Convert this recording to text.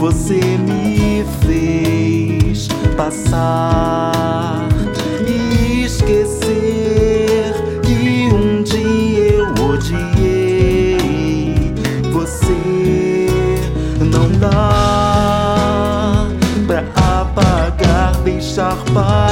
você me fez passar e esquecer que um dia eu odiei você. Não dá pra apagar, deixar passar.